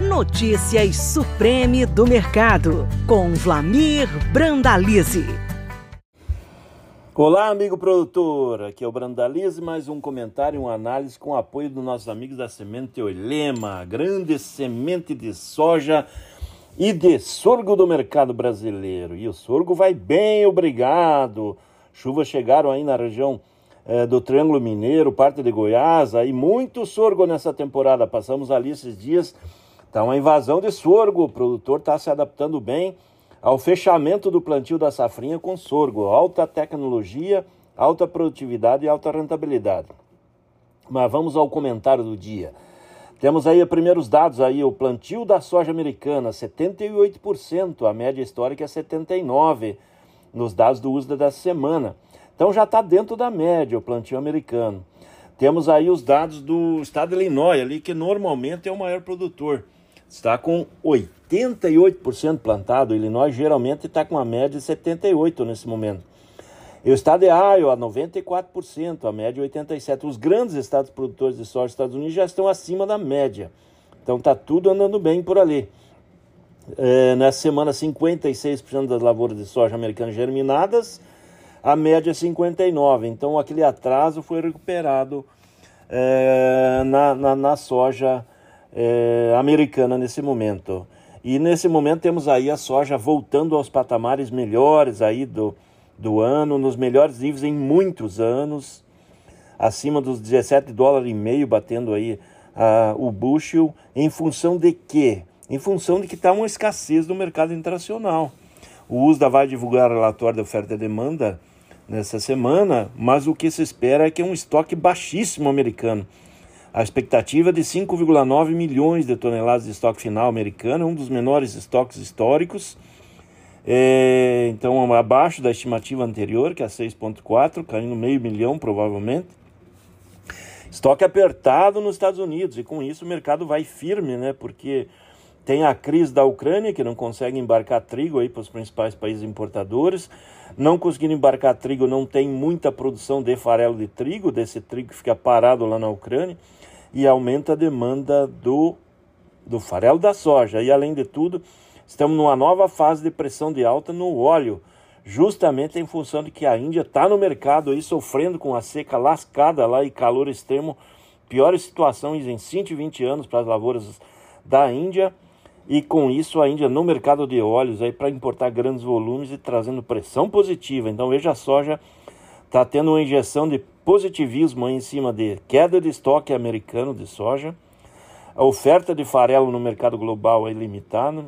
Notícias Supreme do Mercado, com Vlamir Brandalize. Olá, amigo produtor. Aqui é o Brandalize, mais um comentário e uma análise com apoio dos nossos amigos da Semente Oilema, grande semente de soja e de sorgo do mercado brasileiro. E o sorgo vai bem, obrigado. Chuvas chegaram aí na região é, do Triângulo Mineiro, parte de Goiás, aí muito sorgo nessa temporada. Passamos ali esses dias, tá uma invasão de sorgo. O produtor está se adaptando bem ao fechamento do plantio da safrinha com sorgo, alta tecnologia, alta produtividade e alta rentabilidade. Mas vamos ao comentário do dia. Temos aí os primeiros dados aí, o plantio da soja americana, 78%, a média histórica é 79% nos dados do uso da semana. Então já está dentro da média o plantio americano. Temos aí os dados do estado de Illinois ali, que normalmente é o maior produtor. Está com 88% plantado. Illinois geralmente está com a média de 78% nesse momento. E o estado de Iowa, 94%, a média 87%. Os grandes estados produtores de soja dos Estados Unidos já estão acima da média. Então está tudo andando bem por ali. É, nessa semana, 56% das lavouras de soja americanas germinadas, a média é 59%. Então aquele atraso foi recuperado é, na, na, na, soja é, americana nesse momento. E nesse momento temos aí a soja voltando aos patamares melhores aí do, do ano, nos melhores níveis em muitos anos, acima dos 17 dólares e meio, batendo aí uh, o bushel, em função de quê? Em função de que está uma escassez no mercado internacional. O USDA vai divulgar o relatório da oferta e demanda nessa semana, mas o que se espera é que é um estoque baixíssimo americano. A expectativa é de 5,9 milhões de toneladas de estoque final americano, um dos menores estoques históricos, é, então, abaixo da estimativa anterior, que é 6,4, caindo meio milhão provavelmente. Estoque apertado nos Estados Unidos e com isso o mercado vai firme, né? Porque tem a crise da Ucrânia, que não consegue embarcar trigo aí para os principais países importadores. Não conseguindo embarcar trigo, não tem muita produção de farelo de trigo, desse trigo que fica parado lá na Ucrânia, e aumenta a demanda do, do farelo da soja. E além de tudo, Estamos numa nova fase de pressão de alta no óleo, justamente em função de que a Índia está no mercado aí sofrendo com a seca lascada lá e calor extremo, piores situações em 120 anos para as lavouras da Índia. E com isso a Índia no mercado de óleos aí para importar grandes volumes e trazendo pressão positiva. Então veja a soja está tendo uma injeção de positivismo em cima de queda de estoque americano de soja, a oferta de farelo no mercado global é limitada,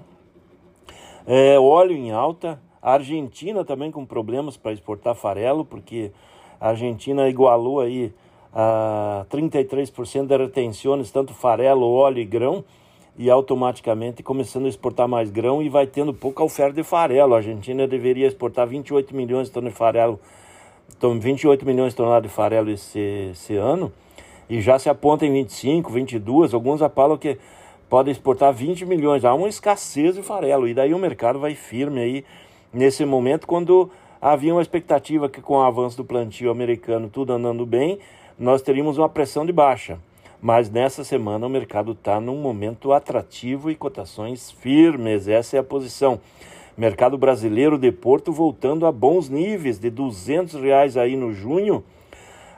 é, óleo em alta, a Argentina também com problemas para exportar farelo, porque a Argentina igualou aí a 33% das retenções, tanto farelo, óleo e grão, e automaticamente começando a exportar mais grão e vai tendo pouca oferta de farelo. A Argentina deveria exportar 28 milhões de toneladas de farelo, então 28 milhões de toneladas de farelo esse, esse ano, e já se aponta em 25, 22, alguns apalam que pode exportar 20 milhões. Há uma escassez de farelo e daí o mercado vai firme aí nesse momento quando havia uma expectativa que com o avanço do plantio americano tudo andando bem, nós teríamos uma pressão de baixa. Mas nessa semana o mercado está num momento atrativo e cotações firmes. Essa é a posição. Mercado brasileiro de Porto voltando a bons níveis de 200 reais aí no junho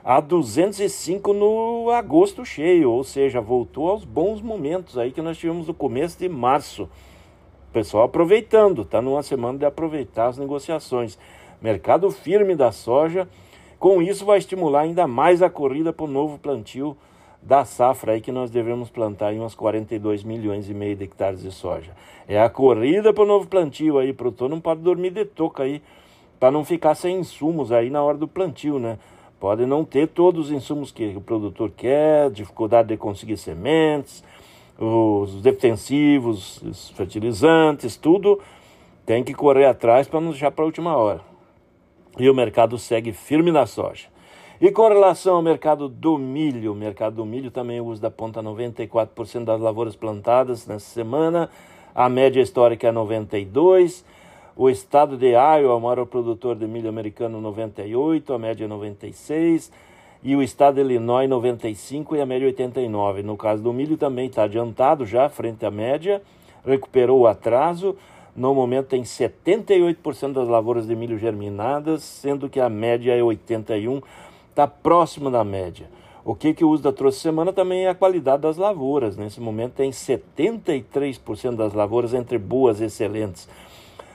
a 205 no agosto cheio, ou seja, voltou aos bons momentos aí que nós tivemos no começo de março. Pessoal aproveitando, está numa semana de aproveitar as negociações. Mercado firme da soja, com isso vai estimular ainda mais a corrida para o novo plantio da safra aí que nós devemos plantar em uns 42 milhões e meio de hectares de soja. É a corrida para o novo plantio aí, produtor não pode dormir de toca aí, para não ficar sem insumos aí na hora do plantio, né? Pode não ter todos os insumos que o produtor quer, dificuldade de conseguir sementes, os defensivos, os fertilizantes, tudo tem que correr atrás para não deixar para a última hora. E o mercado segue firme na soja. E com relação ao mercado do milho, o mercado do milho também usa da ponta 94% das lavouras plantadas nessa semana, a média histórica é 92%. O estado de Iowa, o maior produtor de milho americano, 98, a média 96. e o estado de Illinois 95 e a média 89. No caso do milho também está adiantado já frente à média, recuperou o atraso. No momento tem 78% das lavouras de milho germinadas, sendo que a média é 81, está próximo da média. O que, que o USDA trouxe semana também é a qualidade das lavouras. Nesse momento tem 73% das lavouras entre boas e excelentes.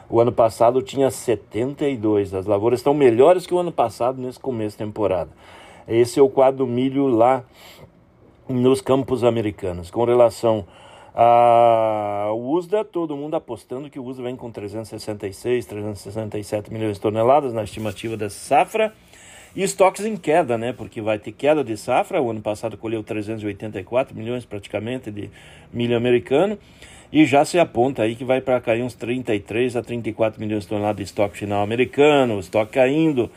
O ano passado tinha 72. As lavouras estão melhores que o ano passado nesse começo de temporada. Esse é o quadro do milho lá nos campos americanos. Com relação ao USDA, todo mundo apostando que o USDA vem com 366, 367 milhões de toneladas na estimativa dessa safra. E estoques em queda, né? Porque vai ter queda de safra. O ano passado colheu 384 milhões praticamente de milho americano. E já se aponta aí que vai para cair uns 33 a 34 milhões de toneladas de estoque final americano, estoque caindo.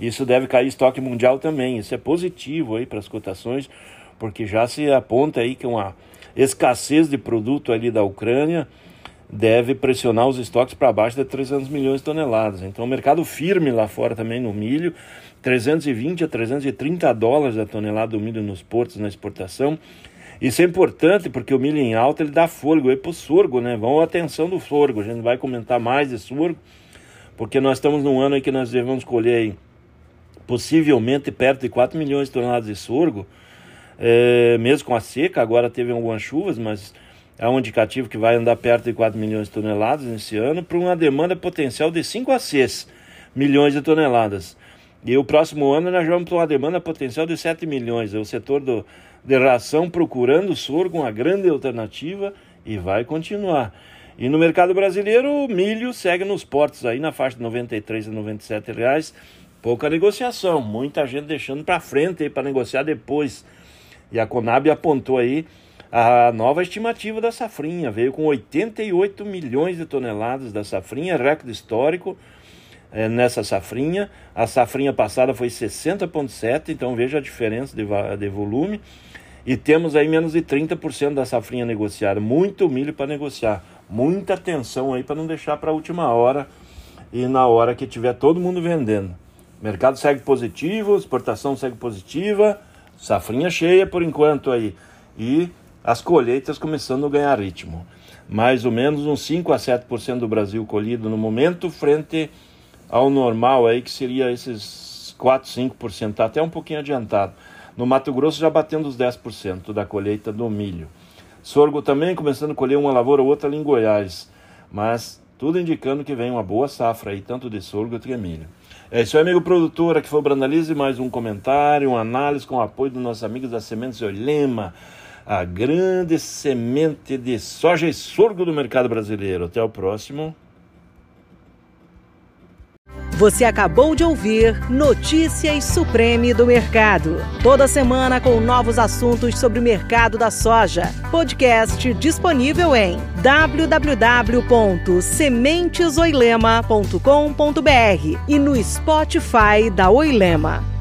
Isso deve cair estoque mundial também. Isso é positivo aí para as cotações, porque já se aponta aí que uma escassez de produto ali da Ucrânia deve pressionar os estoques para baixo de 300 milhões de toneladas. Então, o mercado firme lá fora também no milho, 320 a 330 dólares a tonelada do milho nos portos na exportação. Isso é importante porque o milho em alta ele dá fôlego aí para o sorgo, né? Vão atenção do sorgo, a gente vai comentar mais de sorgo, porque nós estamos num ano em que nós devemos colher aí, possivelmente perto de 4 milhões de toneladas de sorgo, é, mesmo com a seca, agora teve algumas chuvas, mas é um indicativo que vai andar perto de 4 milhões de toneladas nesse ano, para uma demanda potencial de 5 a 6 milhões de toneladas. E o próximo ano nós vamos ter uma demanda potencial de 7 milhões. É o setor do, de ração procurando sorgo, uma grande alternativa, e vai continuar. E no mercado brasileiro, o milho segue nos portos aí na faixa de 93 a 97 reais. Pouca negociação, muita gente deixando para frente para negociar depois. E a Conab apontou aí a nova estimativa da safrinha, veio com 88 milhões de toneladas da safrinha, recorde histórico é, nessa safrinha. A safrinha passada foi 60,7, então veja a diferença de, de volume. E temos aí menos de 30% da safrinha negociada. Muito milho para negociar. Muita atenção aí para não deixar para a última hora e na hora que tiver todo mundo vendendo. Mercado segue positivo, exportação segue positiva, safrinha cheia por enquanto aí. E as colheitas começando a ganhar ritmo. Mais ou menos uns 5 a 7% do Brasil colhido no momento, frente ao normal aí, que seria esses 4, 5%, tá até um pouquinho adiantado. No Mato Grosso já batendo os 10% da colheita do milho. Sorgo também começando a colher uma lavoura ou outra ali em Goiás, mas tudo indicando que vem uma boa safra aí, tanto de sorgo quanto de milho. É isso aí, amigo produtor, aqui foi o Brandalize, mais um comentário, uma análise com o apoio dos nossos amigos da Sementes Olema, a grande semente de soja e sorgo do mercado brasileiro. Até o próximo. Você acabou de ouvir Notícias Supreme do Mercado. Toda semana com novos assuntos sobre o mercado da soja. Podcast disponível em www.sementesoilema.com.br e no Spotify da Oilema.